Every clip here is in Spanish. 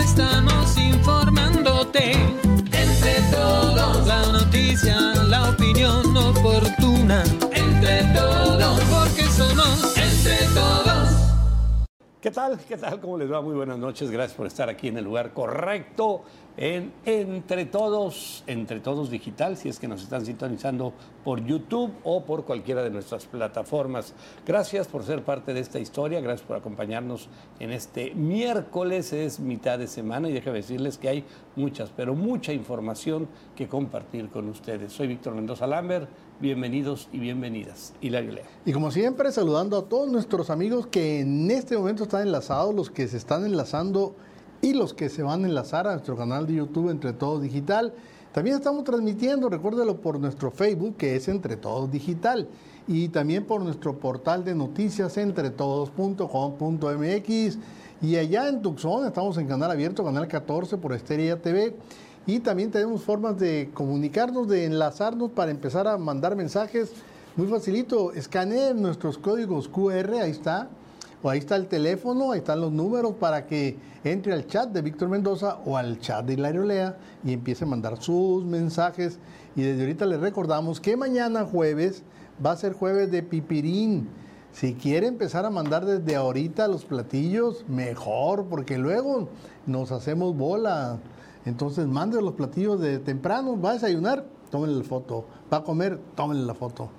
estamos informándote. ¿Qué tal? ¿Qué tal? ¿Cómo les va? Muy buenas noches. Gracias por estar aquí en el lugar correcto, en Entre Todos, Entre Todos Digital, si es que nos están sintonizando por YouTube o por cualquiera de nuestras plataformas. Gracias por ser parte de esta historia, gracias por acompañarnos en este miércoles, es mitad de semana y déjame decirles que hay muchas, pero mucha información que compartir con ustedes. Soy Víctor Mendoza Lambert, bienvenidos y bienvenidas. Hilario Lea. Y como siempre, saludando a todos nuestros amigos que en este momento están enlazados, los que se están enlazando y los que se van a enlazar a nuestro canal de YouTube Entre Todos Digital. También estamos transmitiendo, recuérdelo, por nuestro Facebook, que es Entre Todos Digital, y también por nuestro portal de noticias entretodos.com.mx. Y allá en Tucson estamos en canal abierto, canal 14 por Estrella TV. Y también tenemos formas de comunicarnos, de enlazarnos para empezar a mandar mensajes. Muy facilito, escaneen nuestros códigos QR, ahí está. O ahí está el teléfono, ahí están los números para que entre al chat de Víctor Mendoza o al chat de Hilario Lea y empiece a mandar sus mensajes. Y desde ahorita les recordamos que mañana jueves va a ser jueves de pipirín. Si quiere empezar a mandar desde ahorita los platillos, mejor, porque luego nos hacemos bola. Entonces mande los platillos de temprano, va a desayunar, tómenle la foto. Va a comer, tómenle la foto.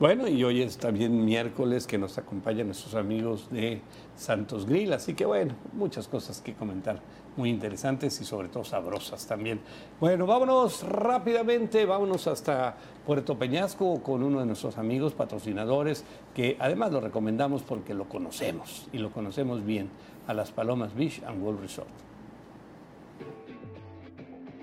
Bueno, y hoy es también miércoles que nos acompañan nuestros amigos de Santos Grill, así que bueno, muchas cosas que comentar, muy interesantes y sobre todo sabrosas también. Bueno, vámonos rápidamente, vámonos hasta Puerto Peñasco con uno de nuestros amigos patrocinadores, que además lo recomendamos porque lo conocemos y lo conocemos bien, a las Palomas Beach and World Resort.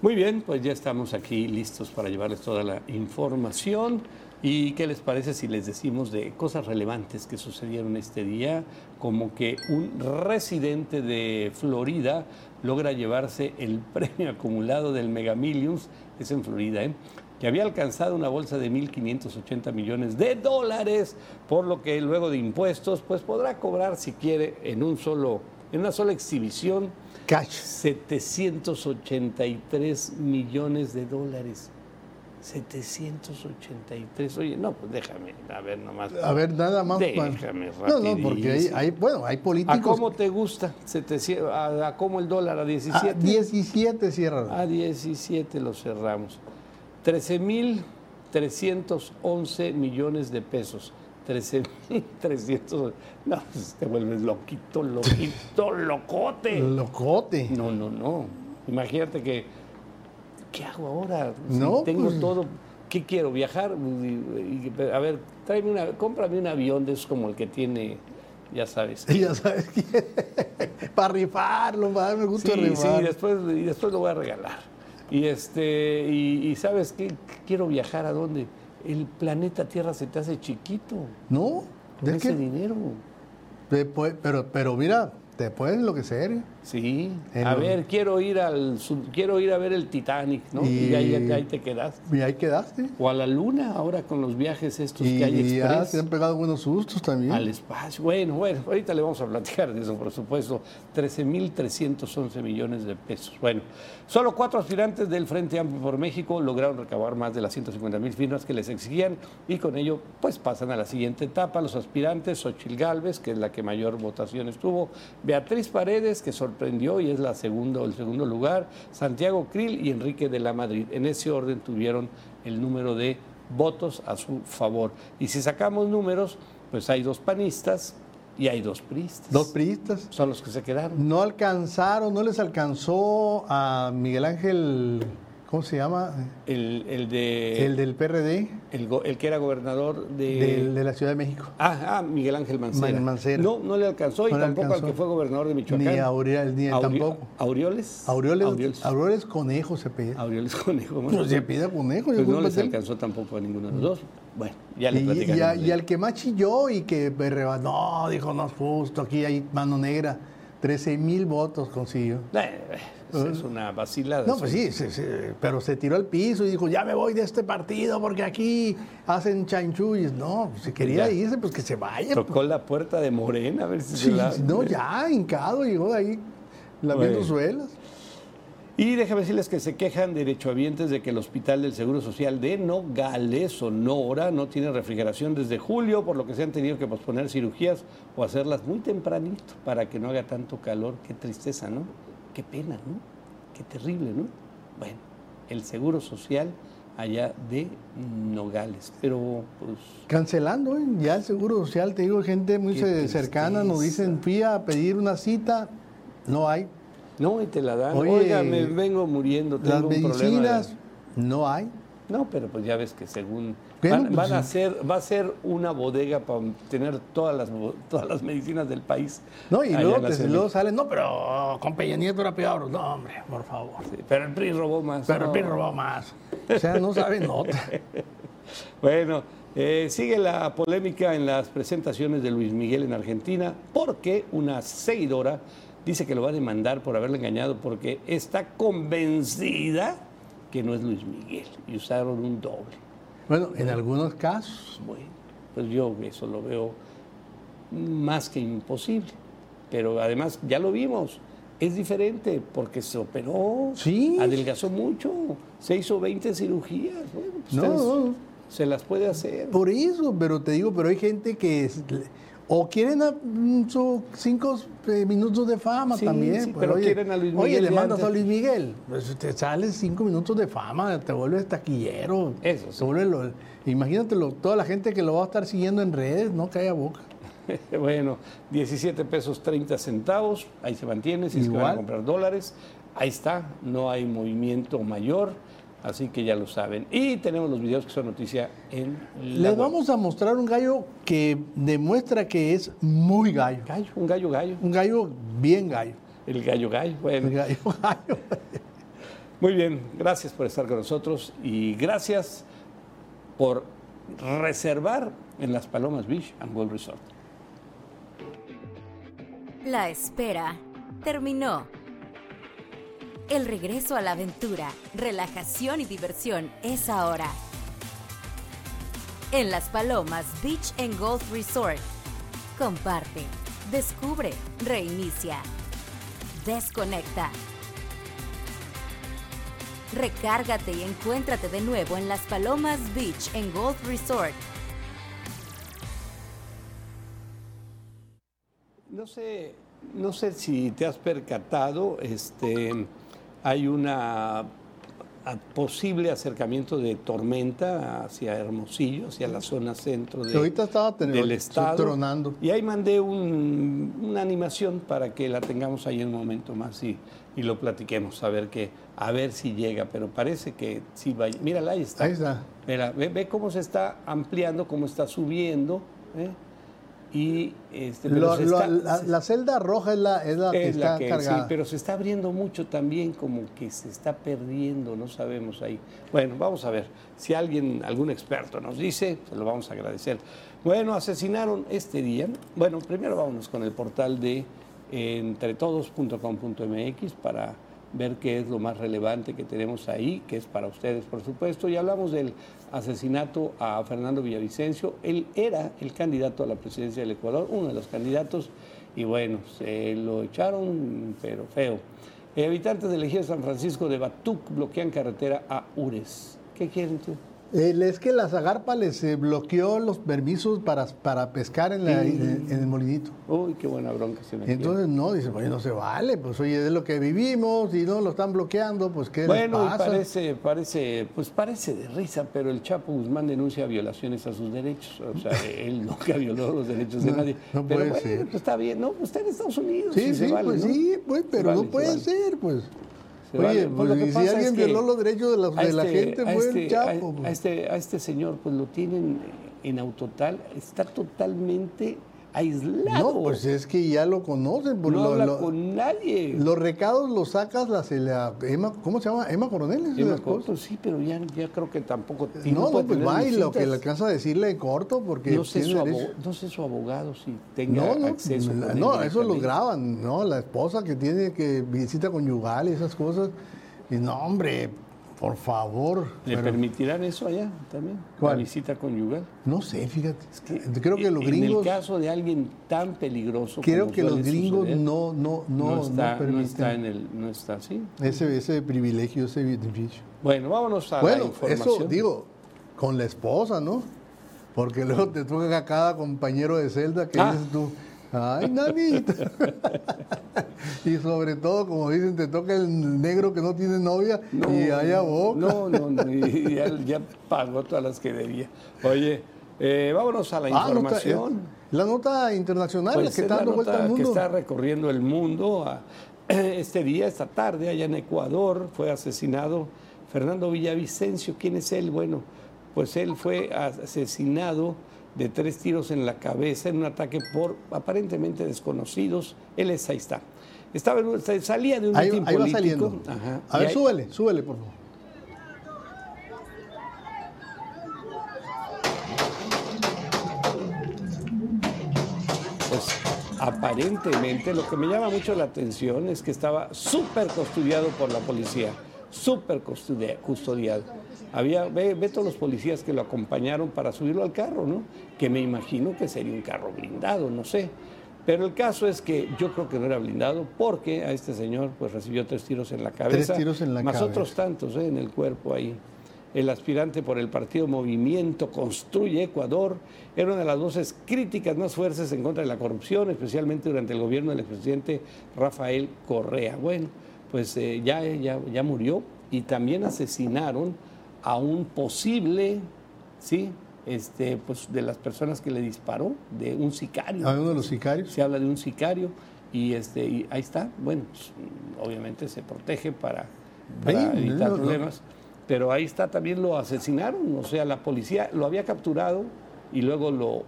Muy bien, pues ya estamos aquí listos para llevarles toda la información. ¿Y qué les parece si les decimos de cosas relevantes que sucedieron este día? Como que un residente de Florida logra llevarse el premio acumulado del Mega Millions, es en Florida, ¿eh? que había alcanzado una bolsa de 1.580 millones de dólares, por lo que luego de impuestos, pues podrá cobrar si quiere en un solo, en una sola exhibición Cash. 783 millones de dólares. 783. Oye, no, pues déjame, a ver nomás. A ver, nada más. Déjame No, no, porque hay, hay- bueno, hay políticos. ¿A cómo te gusta? 700, a, a cómo el dólar? ¿A 17? Ah, 17 cierran. A 17 lo cerramos. 13.311 millones de pesos. 13.300. No, pues te vuelves loquito, loquito, locote. Locote. No, no, no. Imagínate que, ¿qué hago ahora? Si No, tengo pues- todo. ¿Qué quiero? ¿Viajar? Y- y- a ver, tráeme una, cómprame un avión de esos como el que tiene, ya sabes. Y ya sabes que para rifarlo, para darme gusto Sí, de sí, rifar. después, y después lo voy a regalar. Y este, y, y ¿sabes qué? Quiero viajar a dónde? El planeta Tierra se te hace chiquito No, con es ese que dinero. pero, pero mira, te puedes enloquecer. Sí. En A ver, quiero ir al quiero ir a ver el Titanic, ¿no? Y, Y- ahí, ahí te quedaste. Y ahí quedaste. O a la luna, ahora con los viajes estos Y que hay ya express. se han pegado buenos sustos también. Al espacio. Bueno, bueno, ahorita le vamos a platicar de eso, por supuesto. 13.311 millones de pesos. Bueno, solo cuatro aspirantes del Frente Amplio por México lograron recabar más de las 150 mil firmas que les exigían y con ello pues pasan a la siguiente etapa. Los aspirantes, Xochil Gálvez, que es la que mayor votación estuvo, Beatriz Paredes, que sorprendió y es la segundo, el segundo lugar, Santiago Krill y Enrique de la Madrid. En ese orden tuvieron el número de votos a su favor. Y si sacamos números, pues hay dos panistas y hay dos priistas. Dos priistas. Son los que se quedaron. No alcanzaron, no les alcanzó a Miguel Ángel ¿Cómo se llama? El, el de. El del PRD. El, el que era gobernador de. de la Ciudad de México. Ah, ah, Miguel Ángel Mancera. Man- Mancera. No, no le alcanzó y le tampoco alcanzó. al que fue gobernador de Michoacán. Ni a ni a Aure- tampoco. ¿Aureoles? Aureoles, Aureoles. Aureoles Conejo se pide. Aureoles Conejo. No se pide Conejo. Pues no les alcanzó tampoco a ninguno de los dos. Bueno, ya le Y, y a- y al que más chilló y que me reba- no, dijo, no es justo, aquí hay mano negra. 13 mil votos consiguió. Eh, eh, es una vacilada. No, pues sí, se- se- pero se tiró al piso y dijo, ya me voy de este partido porque aquí hacen chanchullos. No, pues, si quería Ya. irse, pues que se vaya. Tocó la puerta de Morena a ver si Sí, se la... no, ya, hincado, llegó de ahí lamiendo Bueno. suelas. Y déjame decirles que se quejan derechohabientes de que el Hospital del Seguro Social de Nogales, Sonora, no tiene refrigeración desde julio, por lo que se han tenido que posponer cirugías o hacerlas muy tempranito para que no haga tanto calor. Qué tristeza, ¿no? Qué pena, ¿no? Qué terrible, ¿no? Bueno, el Seguro Social allá de Nogales. Pero, pues, Cancelando, ¿eh? ya el Seguro Social, te digo, gente muy cercana nos dicen, fui a pedir una cita, no hay. No, y te la dan. Oye, Oiga, me vengo muriendo, tengo Las un problema. de- medicinas, no hay. No, pero pues ya ves que según van, pues, van a hacer, va a ser una bodega para tener todas las todas las medicinas del país. No, y luego, luego salen, no, pero con Peña Nieto era peor. No, hombre, por favor. Sí, Pero el PRI robó más. Pero el. PRI robó más. O sea, no saben nota. Bueno, eh, sigue la polémica en las presentaciones de Luis Miguel en Argentina porque una seguidora dice que lo va a demandar por haberle engañado porque está convencida que no es Luis Miguel y usaron un doble. Bueno, en algunos casos. Bueno, pues yo eso lo veo más que imposible. Pero además, ya lo vimos, es diferente porque se operó, Sí. adelgazó mucho, se hizo 20 cirugías. Bueno, pues No, se las puede hacer. Por eso, pero te digo, pero hay gente que es- o quieren a- mm, sus cinco eh, minutos de fama Sí, también. sí, pues, pero oye, quieren a Luis Oye, Miguel le de mandas a. Luis Miguel, pues te sales cinco minutos de fama, te vuelves taquillero. Eso sí. te vuelves lo- imagínate lo- toda la gente que lo va a estar siguiendo en redes, no calla boca. bueno, 17 pesos 30 centavos, ahí se mantiene, si es que van a Igual. comprar dólares, ahí está, no hay movimiento mayor, así que ya lo saben. Y tenemos los videos que son noticia en la Les web. vamos a mostrar un gallo que demuestra que es muy gallo. Gallo, un gallo gallo, Un gallo bien gallo. el gallo gallo, bueno. Un gallo gallo. Muy bien, gracias por estar con nosotros y gracias por reservar en las Palomas Beach and World Resort. La espera terminó. El regreso a la aventura, relajación y diversión es ahora. En Las Palomas Beach and Golf Resort. Comparte, descubre, reinicia, desconecta. Recárgate y encuéntrate de nuevo en Las Palomas Beach Golf Resort. No sé, no sé si te has percatado, este, hay una a- posible acercamiento de tormenta hacia Hermosillo, hacia la zona centro de- Que ahorita estaba ten- del estado. tronando. Y ahí mandé un- una animación para que la tengamos ahí en un momento más y, y lo platiquemos, a ver, que, a ver si llega, pero parece que sí va. Mírala, ahí está. Ahí está. Mira, ve, ve cómo se está ampliando, cómo está subiendo. ¿eh? Y este, Lo- se lo- está- la, la celda roja es la, es la que es está la que- cargada. sí, pero se está abriendo mucho también, como que se está perdiendo, no sabemos ahí. Bueno, vamos a ver. Si alguien, algún experto nos dice, se lo vamos a agradecer. Bueno, asesinaron este día. Bueno, primero vámonos con el portal de entretodos.com.mx para ver qué es lo más relevante que tenemos ahí, que es para ustedes, por supuesto. Y hablamos del asesinato a Fernando Villavicencio. Él era el candidato a la presidencia del Ecuador, uno de los candidatos, y bueno, se lo echaron, pero feo. Eh, habitantes del ejido San Francisco de Batuc bloquean carretera a Ures. ¿Qué quieren tú? El- es que la Zagarpa les eh, bloqueó los permisos para, para pescar en, la- en- en el molinito. Uy, qué buena bronca se me Entonces, no, dice, pues no se vale, pues oye, es lo que vivimos y no lo están bloqueando, pues ¿qué Bueno, y les pasa? parece, parece, pues parece de risa, pero el Chapo Guzmán denuncia violaciones a sus derechos. O sea, él nunca violó los derechos de No, nadie. no pero puede bueno, ser. pues está bien, ¿no? Está en Estados Unidos. Sí, y sí, vale, pues ¿no? sí, pues, Se pero vale, no puede vale. ser, pues. Se Oye, vale. pues, lo que si pasa alguien es que violó los derechos de la, de la este- gente, a fue este- el Chapo. a- pues. A, este, a este señor, pues lo tienen en autotal, está totalmente aislado. No, pues es que ya lo conocen. por no lo- habla lo- con nadie. Los recados los sacas la, se la- Emma, ¿cómo se llama? Emma Coronel. ¿es Sí, pero ya, ya creo que tampoco No, no, pues va y lo que le alcanza a decirle corto porque no sé, su derecho- abo- no sé su abogado si tenga No, no, acceso. la- no, eso lo graban, ¿no? La esposa que tiene que visita conyugal y esas cosas. Y no, hombre, por favor. ¿Le pero permitirán eso allá también? ¿Cuál? La visita conyugal. no sé, fíjate. Creo que los En gringos, el caso de alguien tan peligroso creo como que los gringos suceder, no, no, no, no, no, está, no permiten está en el, no está así. ese, ese privilegio, ese beneficio. Bueno, vámonos a la Bueno, información. eso digo, con la esposa, ¿no? Porque luego te toca a cada compañero de celda que Ah. dices tú, ay, nanita. y sobre todo, como dicen, te toca el negro que no tiene novia y haya boca. No, no, no, y ya, ya pagó todas las que debía. Oye, eh, vámonos a la Ah, nota- información. la nota internacional, Pues que es está dando vuelta al que mundo. está recorriendo el mundo. a- Este día, esta tarde, allá en Ecuador, fue asesinado Fernando Villavicencio. ¿Quién es él? Bueno, pues él fue asesinado de tres tiros en la cabeza en un ataque por aparentemente desconocidos. Él es, ahí está. Estaba en salía de un Ahí, ahí va saliendo. Ajá, A y ver, ahí- súbele, súbele, por favor. Pues aparentemente lo que me llama mucho la atención es que estaba súper custodiado por la policía, súper custodia- custodiado. Había, ve, ve todos los policías que lo acompañaron para subirlo al carro, ¿no? Que me imagino que sería un carro blindado, no sé. Pero el caso es que yo creo que no era blindado porque a este señor pues recibió tres tiros en la cabeza. tiros en la más cabeza. otros tantos ¿eh? en el cuerpo ahí. El aspirante por el partido Movimiento Construye Ecuador era una de las voces críticas más fuertes en contra de la corrupción, especialmente durante el gobierno del expresidente Rafael Correa. Bueno, pues eh, ya, ya, ya murió y también asesinaron a un posible, ¿sí? Este, pues de las personas que le disparó, de un sicario. A uno de los sicarios. Se habla de un sicario y, este, y ahí está. Bueno, pues, obviamente se protege para, evitar no, no. problemas. Pero ahí está, también lo asesinaron. O sea, la policía lo había capturado y luego lo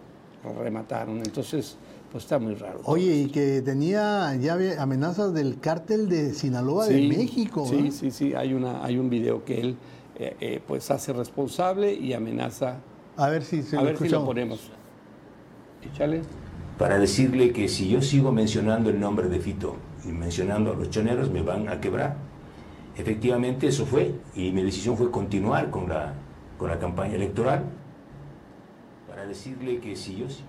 remataron. Entonces, pues está muy raro. Oye, y que tenía ya amenazas del cártel de Sinaloa de México. Sí, ¿eh? sí, sí. Hay, una, hay un video que él eh, eh, pues hace responsable y amenaza. A ver si se A lo ver si lo ponemos. Échale. para decirle que si yo sigo mencionando el nombre de Fito y mencionando a los choneros me van a quebrar. Efectivamente eso fue y mi decisión fue continuar con la, con la campaña electoral para decirle que si yo sigo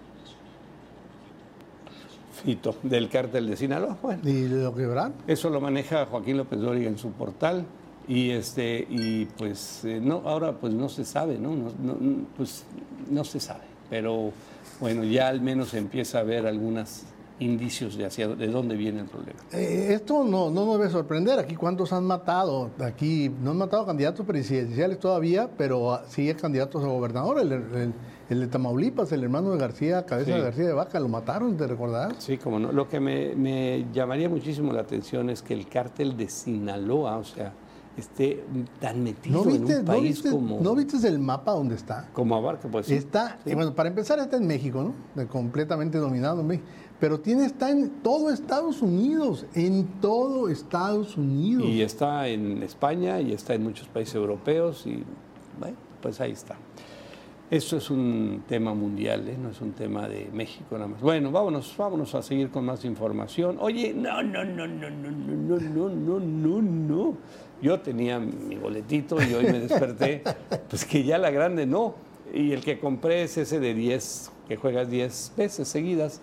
Fito, del cártel de Sinaloa. Bueno, Y lo quebraron. Eso lo maneja Joaquín López Dóriga en su portal y este y pues eh, no ahora pues no se sabe, ¿no? No- no- Pues no se sabe, pero bueno, ya al menos empieza a ver algunos indicios de hacia de dónde viene el problema. Eh, esto no, no nos debe sorprender. Aquí cuántos han matado. Aquí no han matado candidatos presidenciales todavía, pero ah, sí candidatos a gobernador. El, el- el de Tamaulipas, el hermano de García, Cabeza Sí. de García de Vaca, lo mataron, ¿te recordás? Sí, como no. Lo que me, me llamaría muchísimo la atención es que el cártel de Sinaloa, o sea, esté tan metido ¿No en un no, país viste, como, ¿no viste el mapa donde está? como Abarca, pues sí. Está, eh, bueno, para empezar está en México, ¿no? Completamente dominado en México. Pero tiene, está en todo Estados Unidos, en todo Estados Unidos. Y está en España y está en muchos países europeos y bueno, pues ahí está. Esto es un tema mundial, ¿eh? no es un tema de México nada más. Bueno, vámonos, vámonos a seguir con más información. Oye, no, no, no, no, no, no, no, no, no, no, no. Yo tenía mi boletito y hoy me desperté, pues que ya la grande no. Y el que compré es ese de 10, que juegas 10 veces seguidas,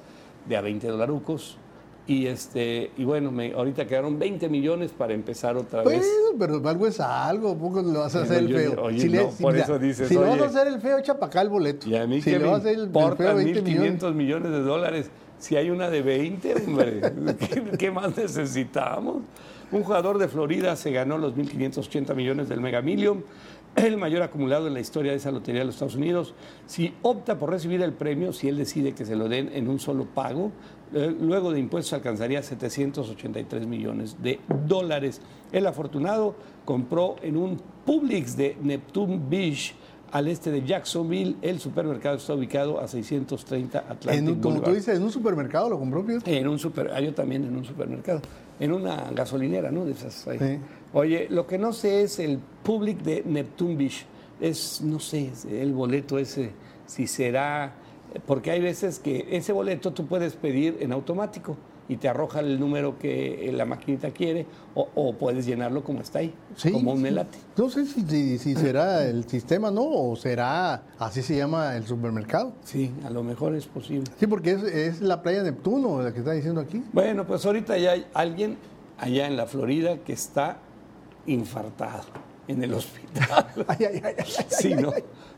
de a 20 dolarucos. Y, este, y bueno, me, ahorita quedaron 20 millones para empezar otra Bueno, vez. pero algo es algo, poco le vas a hacer el feo. oye, no, por eso dices, si le vas a hacer el feo, echa para acá el boleto. Y a mí si que me vas a hacer el, el importan feo 20 millones. 1.500 millones de dólares si hay una de 20, hombre. ¿Qué, qué más necesitamos? Un jugador de Florida se ganó los 1.580 millones del Mega Million el mayor acumulado en la historia de esa lotería de los Estados Unidos. Si opta por recibir el premio, si él decide que se lo den en un solo pago, eh, luego de impuestos alcanzaría 783 millones de dólares. El afortunado compró en un Publix de Neptune Beach al este de Jacksonville. El supermercado está ubicado a 630 Atlantic En un, como tú dices, en un supermercado lo compró. En un super, yo también en un supermercado, en una gasolinera, ¿no? De esas ahí. Sí. Oye, lo que no sé es el Public de Neptune Beach. Es, no sé, el boleto ese, si será, porque hay veces que ese boleto tú puedes pedir en automático y te arroja el número que la maquinita quiere o, o puedes llenarlo como está ahí, Sí, como un melate. No sé si, si- si será el sistema, ¿no? O será, así se llama el supermercado. Sí, a lo mejor es posible. Sí, porque es, es la playa Neptuno la que está diciendo aquí. Bueno, pues ahorita ya hay alguien allá en la Florida que está infartado en el hospital. Ay, ay, ay, Sí, no,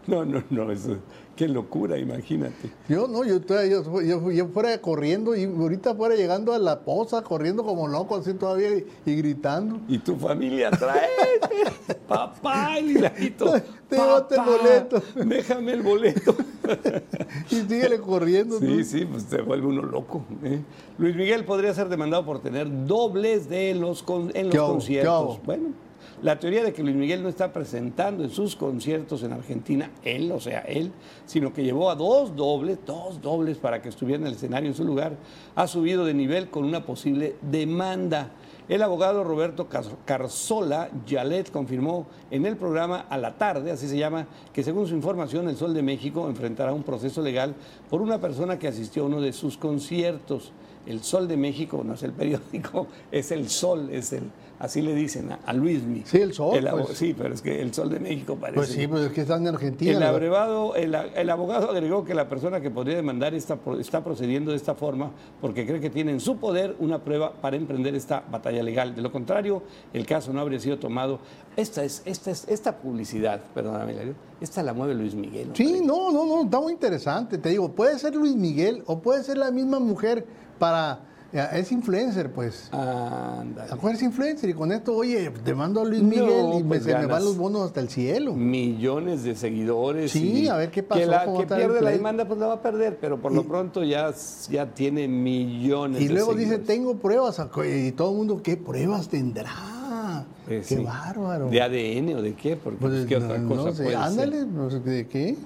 no, no, no, eso, qué locura, imagínate. Yo no, yo, yo, yo, yo fuera corriendo y ahorita fuera llegando a la poza, corriendo como loco así todavía y, y gritando. Y tu familia trae, papá, el hiladito. Llévate el boleto. Déjame el boleto. Y síguele corriendo. Sí, tú. sí, pues te vuelve uno loco. ¿eh? Luis Miguel podría ser demandado por tener dobles de los con- en los ¿Qué hago? ¿Qué conciertos. Bueno, la teoría de que Luis Miguel no está presentando en sus conciertos en Argentina, él, o sea, él, sino que llevó a dos dobles, dos dobles para que estuvieran en el escenario en su lugar, ha subido de nivel con una posible demanda. El abogado Roberto Carzola Yalet confirmó en el programa A la tarde, así se llama, que según su información, el Sol de México enfrentará un proceso legal por una persona que asistió a uno de sus conciertos. El Sol de México no es el periódico, es el Sol, es el, así le dicen a, a Luismi. Sí, el Sol, pues. Sí, pero es que el Sol de México parece. Pues sí, pues es que están en Argentina. El, abrevado- el, el abogado agregó que la persona que podría demandar está, está procediendo de esta forma porque cree que tiene en su poder una prueba para emprender esta batalla legal. De lo contrario, el caso no habría sido tomado. Esta es esta es esta publicidad, perdóname, esta la mueve Luis Miguel. hombre. Sí, no, no, no, está muy interesante. Te digo, puede ser Luis Miguel o puede ser la misma mujer para... Es influencer, pues. Ándale. Acuérdate, influencer y con esto, oye, te mando a Luis No, Miguel y me- pues se me van los bonos hasta el cielo. millones de seguidores. Sí, y a ver qué pasó, Que, la, que pierde la demanda, pues la va a perder, pero por lo pronto ya, ya tiene millones Y de luego dice, tengo pruebas. Y todo el mundo, ¿qué pruebas tendrá? Pues qué sí. bárbaro. ¿De ADN o de qué? Porque Pues, qué no, otra no cosa sé, puede ándale, no de qué.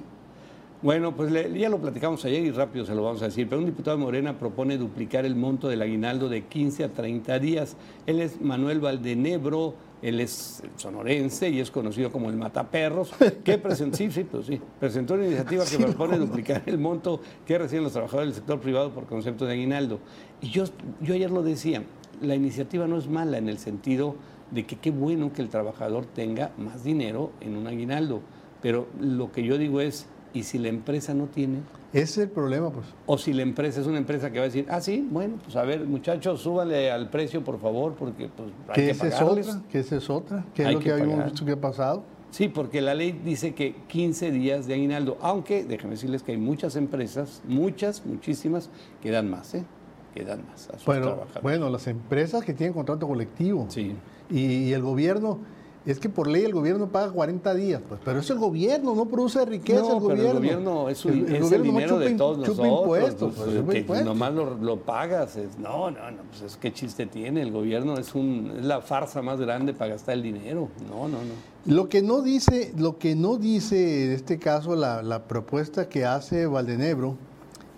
Bueno, pues le- ya lo platicamos ayer y rápido se lo vamos a decir, pero un diputado de Morena propone duplicar el monto del aguinaldo de 15 a 30 días. Él es Manuel Valdenebro, él es sonorense y es conocido como el Mataperros, que presentó, sí, sí, pues sí, presentó una iniciativa que propone duplicar el monto que reciben los trabajadores del sector privado por concepto de aguinaldo. Y yo, yo ayer lo decía, la iniciativa no es mala en el sentido de que qué bueno que el trabajador tenga más dinero en un aguinaldo, pero lo que yo digo es, ¿y si la empresa no tiene? Ese es el problema, pues. O si la empresa es una empresa que va a decir, ah, sí, bueno, pues a ver, muchachos, súbale al precio, por favor, porque pues hay Que que esa es otra, que esa es otra, que es Hay lo que que, habíamos visto que ha pasado. Sí, porque la ley dice que 15 días de aguinaldo, aunque déjenme decirles que hay muchas empresas, muchas, muchísimas, que dan más, ¿eh? Que dan más a sus Bueno, trabajadores. bueno, las empresas que tienen contrato colectivo Sí. y, y el gobierno, es que por ley el gobierno paga 40 días, pues, pero es el gobierno, no produce riqueza No, el pero gobierno. el gobierno es, un- El- el es el gobierno nomás dinero de chupa im- todos chupa nosotros. impuestos, pues, pues, que impuestos. nomás lo, lo pagas. es- no, no, no, pues es qué chiste tiene. El gobierno es, un, es la farsa más grande para gastar el dinero. No, no, no. Lo que no dice, lo que no dice en este caso la, la propuesta que hace Valdenebro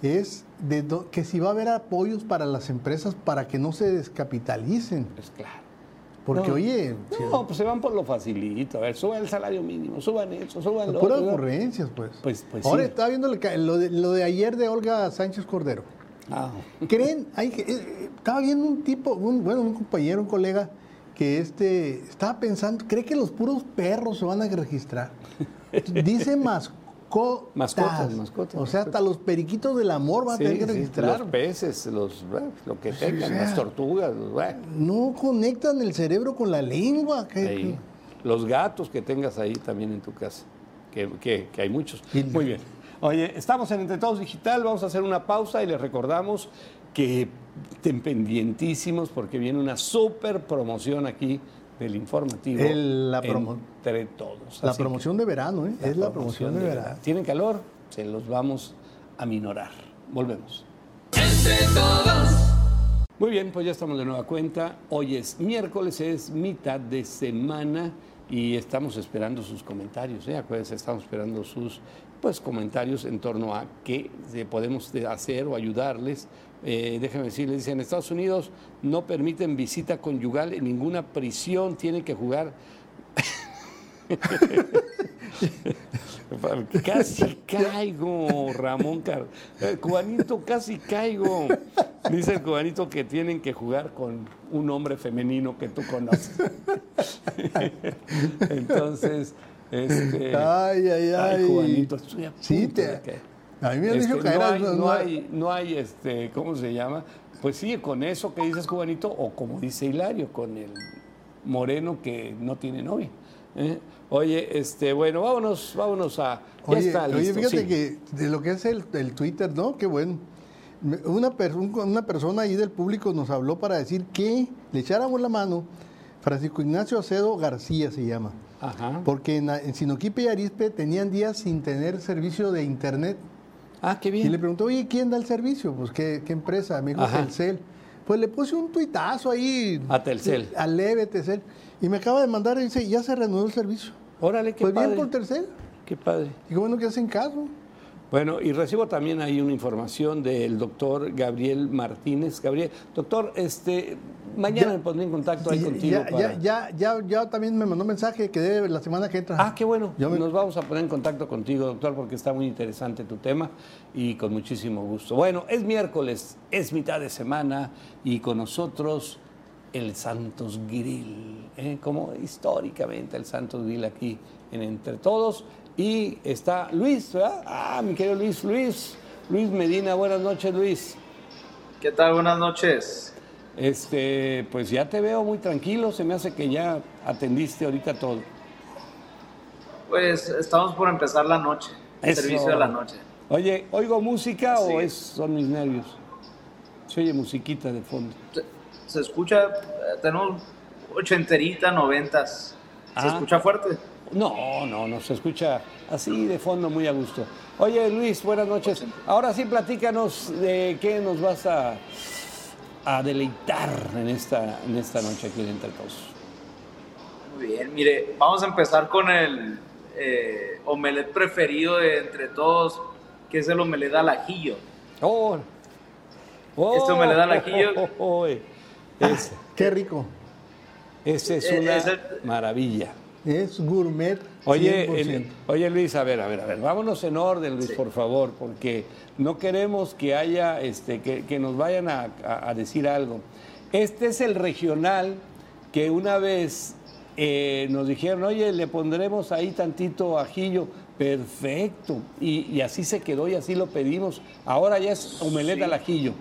es de do- que si va a haber apoyos para las empresas para que no se descapitalicen. Pues claro. Porque, No, oye, No, pues se van por lo facilito. A ver, suban el salario mínimo, suban eso, suban lo puras ocurrencias, pues. Pues- pues Ahora sí. estaba viendo lo, de, lo de ayer de Olga Sánchez Cordero. Ah, ¿Creen? Hay, eh, estaba viendo un tipo, un, bueno, un compañero, un colega, que este estaba pensando, cree que los puros perros se van a registrar. Dice mascotas. Mascotas, mascotas, O sea, hasta los periquitos del amor van a sí, tener que sí, registrar. los peces, los, lo que Sí, tengan, o sea. las tortugas, bueno, No conectan el cerebro con la lengua. que- los gatos que tengas ahí también en tu casa, que, que- que hay muchos. Muy bien. Oye, estamos en Entre Todos Digital, vamos a hacer una pausa y les recordamos que estén pendientísimos porque viene una súper promoción aquí del informativo El- la promo- entre todos. La Así que- promoción de verano, ¿eh? la es la promoción de verano. ¿Tienen calor? Se los vamos a minorar. Volvemos. Entre todos. Muy bien, pues ya estamos de nueva cuenta. Hoy es miércoles, es mitad de semana y estamos esperando sus comentarios. ¿eh? Acuérdense, estamos esperando sus pues, comentarios en torno a qué podemos de- hacer o ayudarles. Eh, déjenme decirles, dice, en Estados Unidos no permiten visita conyugal en ninguna prisión, tienen que jugar Casi caigo, Ramón Car... eh, Cubanito, casi caigo. Dice el cubanito que tienen que jugar con un hombre femenino que tú conoces. Entonces, este. Ay, ay, ay. cubanito, estoy a punto Sí, te- de que- a mí me han Este, dicho que no eras- hay, no- hay, no hay, este, ¿cómo se llama? Pues sí, con eso que dices cubanito, o como dice Hilario, con el moreno que no tiene novia. ¿eh? Oye, este, bueno, vámonos, vámonos a. Ya Oye, está oye, fíjate sí. que de lo que es el, el Twitter, ¿no? Qué bueno. Una, per- un- una persona ahí del público nos habló para decir que le echáramos la mano. Francisco Ignacio Acedo García se llama. Ajá. Porque en, en Sinoquipe y Arispe tenían días sin tener servicio de internet. Ah, qué Y le bien. preguntó, oye, ¿quién da el servicio? Pues, ¿qué, qué empresa? Me dijo, Ajá. Telcel. Pues le puse un tuitazo ahí. A Telcel. A leve Telcel. Y me acaba de mandar y dice, ya se reanudó el servicio. Órale, qué pues padre. bien por Telcel. Qué padre. Y qué bueno que hacen caso. Bueno, y recibo también ahí una información del doctor Gabriel Martínez. Gabriel, doctor, este, mañana Ya- me pondré en contacto ahí Ya- contigo. ya, para- ya, ya, también me mandó un mensaje que debe la semana que entra. Ah, qué bueno. Yo me- Nos vamos a poner en contacto contigo, doctor, porque está muy interesante tu tema y con muchísimo gusto. Bueno, es miércoles, es mitad de semana y con nosotros el Santos Grill, ¿eh? como históricamente el Santos Grill aquí en Entre Todos. Y está Luis, ¿verdad? Ah, mi querido Luis, Luis, Luis Medina, buenas noches, Luis. ¿Qué tal? Buenas noches. Este, pues ya te veo muy tranquilo, se me hace que ya atendiste ahorita todo. Pues estamos por empezar la noche, el Eso. servicio de la noche. Oye, ¿oigo música o es, son mis nervios? Se oye musiquita de fondo. Se, se escucha, eh, tenemos ochenterita, noventas. ¿Se Ah. escucha fuerte? No, no, no, se escucha así de fondo muy a gusto. Oye, Luis, buenas noches. Ahora sí, platícanos de qué nos vas a, a deleitar en esta, en esta noche aquí en Entre Todos. Muy bien, mire, vamos a empezar con el eh, omelet preferido de entre todos, que es el omelet al ajillo. Oh, oh, Este omelette al ajillo. oh, oh, oh, eh. Es- Qué rico. ese es Eh, una es el- maravilla. Es gourmet. Oye, 100%. en- oye Luis, a ver, a ver, a ver, vámonos en orden, Luis, Sí. por favor, porque no queremos que haya, este, que, que nos vayan a, a- a decir algo. Este es el regional que una vez eh, nos dijeron, oye, le pondremos ahí tantito ajillo, perfecto, y, y así se quedó y así lo pedimos. Ahora ya es omelette Sí. al ajillo.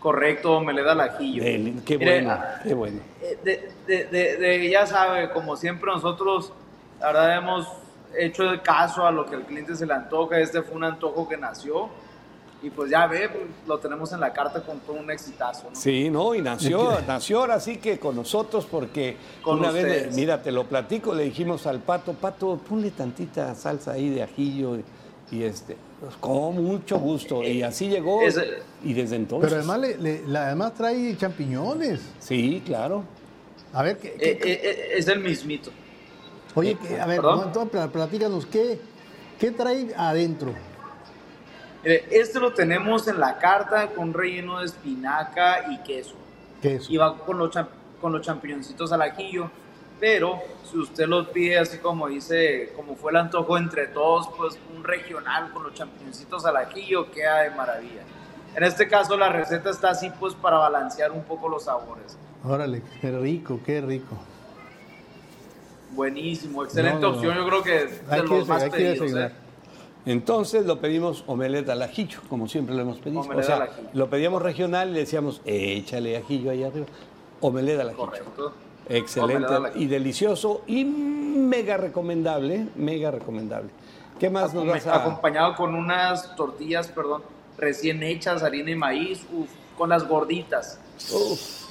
Correcto, omelet al ajillo. Del- qué Mire, bueno, ah, qué bueno. Eh, de, de- ya sabe, como siempre nosotros, la verdad hemos hecho el caso a lo que al cliente se le antoja. Este fue un antojo que nació y pues ya ve, pues, lo tenemos en la carta con todo un exitazo. ¿no? Sí, no, y nació, nació ahora sí que con nosotros porque Con una vez, ustedes. le- mira, te lo platico, le dijimos al pato, pato, ponle tantita salsa ahí de ajillo y, y este, pues, con mucho gusto. Y así llegó y desde entonces. Pero además, le, le- además trae champiñones. Sí, claro. A ver, ¿qué, Eh, qué- eh, eh, es el mismito. oye, que- a ver, ¿Perdón? entonces, platícanos, ¿qué, ¿qué trae adentro? Este lo tenemos en la carta con relleno de espinaca y queso. Queso. y va con los, con los champiñoncitos al ajillo. Pero si usted los pide así como dice, como fue el antojo entre todos, pues un regional con los champiñoncitos al ajillo queda de maravilla. En este caso la receta está así pues para balancear un poco los sabores. Órale, qué rico, qué rico. Buenísimo, excelente No, no, opción, no. yo creo que es de Hay que, los más hay pedidos. ¿eh? Entonces lo pedimos omelette al ajillo, como siempre lo hemos pedido. Omelette o sea, al ajillo. lo pedíamos regional y le decíamos, échale ajillo ahí arriba. Omelette al ajillo. Correcto. Excelente y delicioso y mega recomendable, mega recomendable. ¿Qué más nos vas a...? Acompañado con unas tortillas, perdón, recién hechas, harina y maíz, uf, con las gorditas. Uf.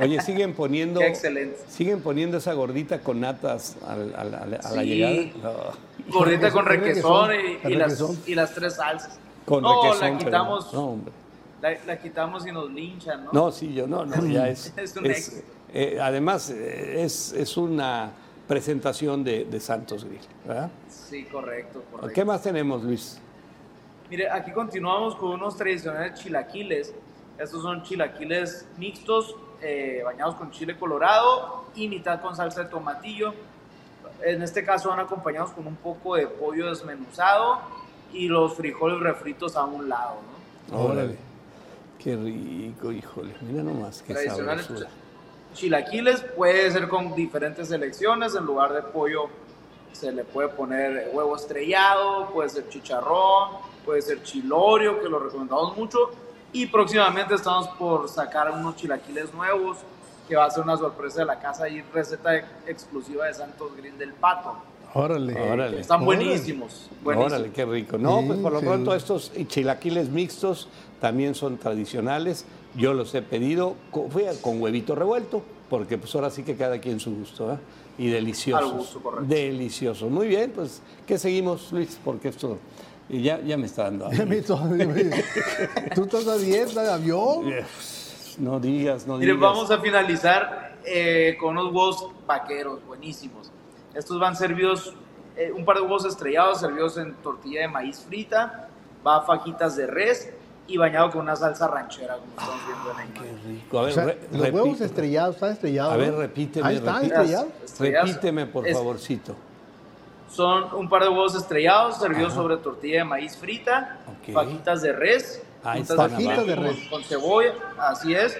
Oye, siguen poniendo. Qué excelente. Siguen poniendo esa gordita con natas al- al- al- a la Sí. llegada. No, Gordita con requesón, y, las, y las tres salsas. con no, requesón, la pero quitamos, no, hombre. la, la quitamos y nos linchan, ¿no? No, sí, yo no, no, ya es. Es un es, ex. Eh, además, eh, es, es una presentación de, de Santos Grill, ¿verdad? Sí, correcto, correcto. ¿Qué más tenemos, Luis? Mire, aquí continuamos con unos tradicionales chilaquiles. Estos son chilaquiles mixtos, eh, bañados con chile colorado y mitad con salsa de tomatillo. En este caso van acompañados con un poco de pollo desmenuzado y los frijoles refritos a un lado. ¿no? Órale. Qué rico, híjole. Mira nomás, qué Tradicionales sabrosura. Chilaquiles puede ser con diferentes selecciones. En lugar de pollo se le puede poner huevo estrellado, puede ser chicharrón, puede ser chilorio, que lo recomendamos mucho. Y próximamente estamos por sacar unos chilaquiles nuevos, que va a ser una sorpresa de la casa y receta exclusiva de Santos Grill del Pato. Órale. Órale. Están Órale. buenísimos. buenísimos. Órale, qué rico. No, Sí, pues por lo qué pronto estos chilaquiles mixtos también son tradicionales. Yo los he pedido con, fui a- con huevito revuelto, porque pues ahora sí que cada quien su gusto, ¿eh? Y deliciosos. Al gusto, correcto. Deliciosos. Muy bien, pues, ¿qué seguimos, Luis? Porque esto ya, ya me está dando hambre. Me Tú estás a dieta de avión. No digas, no Miren, digas. vamos a finalizar eh, con unos huevos vaqueros buenísimos. Estos van servidos, eh, un par de huevos estrellados servidos en tortilla de maíz frita, va fajitas de res y bañado con una salsa ranchera, como estamos viendo en la Qué rico. A ver, O sea, re- los repite. huevos estrellados, están estrellados. A ver, repíteme, Ahí están estrellados. Repíteme, por Es- favorcito. Son un par de huevos estrellados servidos sobre tortilla de maíz frita, Ok. fajitas de res, Fajitas de con- res. con cebolla, así es.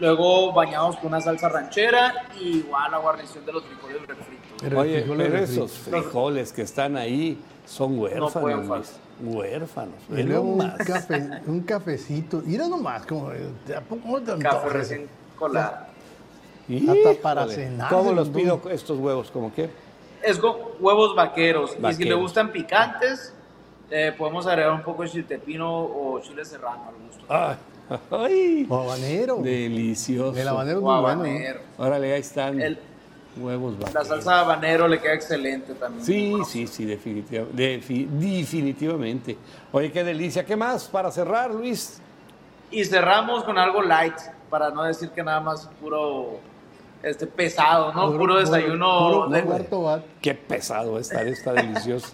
Luego bañados con una salsa ranchera y igual la guarnición de los frijoles refritos. Oye, frijoles pero esos frijoles que están ahí son huérfanos, pueden Luis. faltar. Huérfanos. Y luego un, café, un cafecito. Mira nomás, como, ¿a poco no te Café antojas? recién colado. Híjole, para cenar ¿Cómo los pido estos huevos? ¿Cómo qué? Es con huevos vaqueros. Y si le gustan picantes, eh, podemos agregar un poco de chiltepino o chile serrano al gusto. Ay, ay, O habanero. delicioso. El habanero es muy bueno. Órale, ahí están El- huevos La salsa de habanero le queda excelente también. Sí, sí, sí, definitiva- defi- definitivamente. Oye, qué delicia. ¿Qué más para cerrar, Luis? Y cerramos con algo light, para no decir que nada más puro este pesado, ¿no? Puro, desayuno. Puro, de- cuarto bat. Qué pesado está, está delicioso.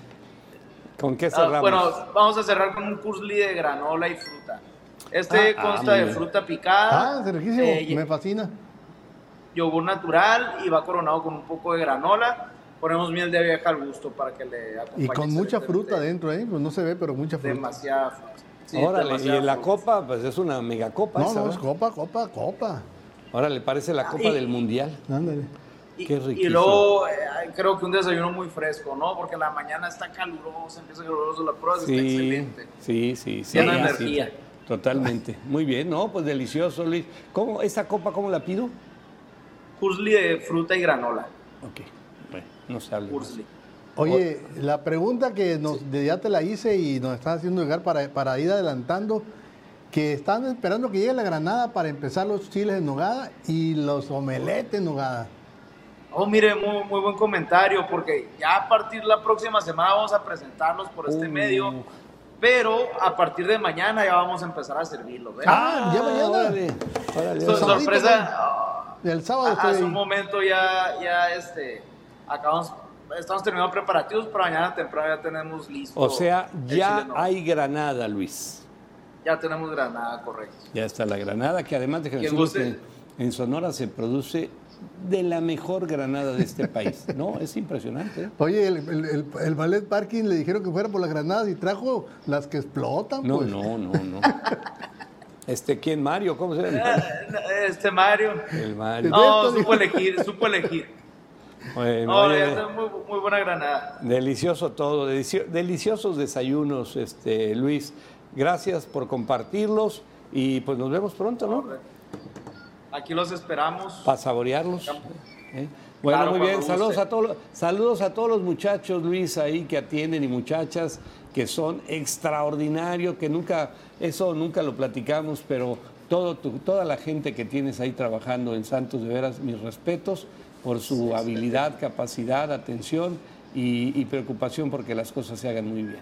¿Con qué Ah, cerramos? bueno, vamos a cerrar con un curly de granola y fruta. Este Ah, consta de fruta picada, Ah, es riquísimo. eh, Me fascina. Yogur natural y va coronado con un poco de granola. Ponemos miel de abeja al gusto para que le acompañe. Y con mucha fruta adentro, ¿eh? Pues no se ve, pero mucha fruta. Demasiada fruta. Sí, Órale, y la copa, pues es una mega copa No, esa, no, copa, copa, copa. Órale, parece la copa y- del mundial. Ándale. Y, Qué y riquísimo. luego eh, creo que un desayuno muy fresco, ¿no? Porque la mañana está caluroso, empieza caluroso la prueba, está Sí, excelente. sí, sí, sí. Sí, energía. Totalmente. Muy bien, ¿no? Pues delicioso, Luis. ¿Cómo, esta copa cómo la pido? Pursli de fruta y granola. Ok, bueno, no se hable. Pursli. Oye, la pregunta que nos, ya te la hice y nos están haciendo llegar para, para ir adelantando, que están esperando que llegue la granada para empezar los chiles en nogada y los omeletes en nogada. Oh, mire, muy, muy buen comentario, porque ya a partir de la próxima semana vamos a presentarlos por este Uh. medio, pero a partir de mañana ya vamos a empezar a servirlos. ¿ven? Ah, ya mañana. Órale, órale, So- órale. sorpresa, El sábado estoy hace un momento ya, ya este, acabamos, estamos terminando preparativos para mañana temprano ya tenemos listo. O sea, ya hay granada, Luis. Ya tenemos granada, correcto. Ya está la granada, que además de que en Sonora se produce de la mejor granada de este país. No, es impresionante. ¿eh? Oye, el, el, el- el ballet parking le dijeron que fuera por las granadas y trajo las que explotan. No, pues. no, no, no. Este, ¿quién? Mario, ¿cómo se llama? Este Mario. El Mario. No, supo elegir, supo elegir. Bueno, No, muy, muy buena granada. delicioso todo, delicio- deliciosos desayunos, este, Luis. Gracias por compartirlos y pues nos vemos pronto, ¿no? Aquí los esperamos. Para saborearlos. ¿eh? Bueno, Claro, muy bien. Saludos guste. a, todos, saludos a todos los muchachos, Luis, ahí que atienden y muchachas que son extraordinarios, que nunca, eso nunca lo platicamos, pero todo tu- toda la gente que tienes ahí trabajando en Santos, de veras, mis respetos por su habilidad, capacidad, atención y, y preocupación porque las cosas se hagan muy bien.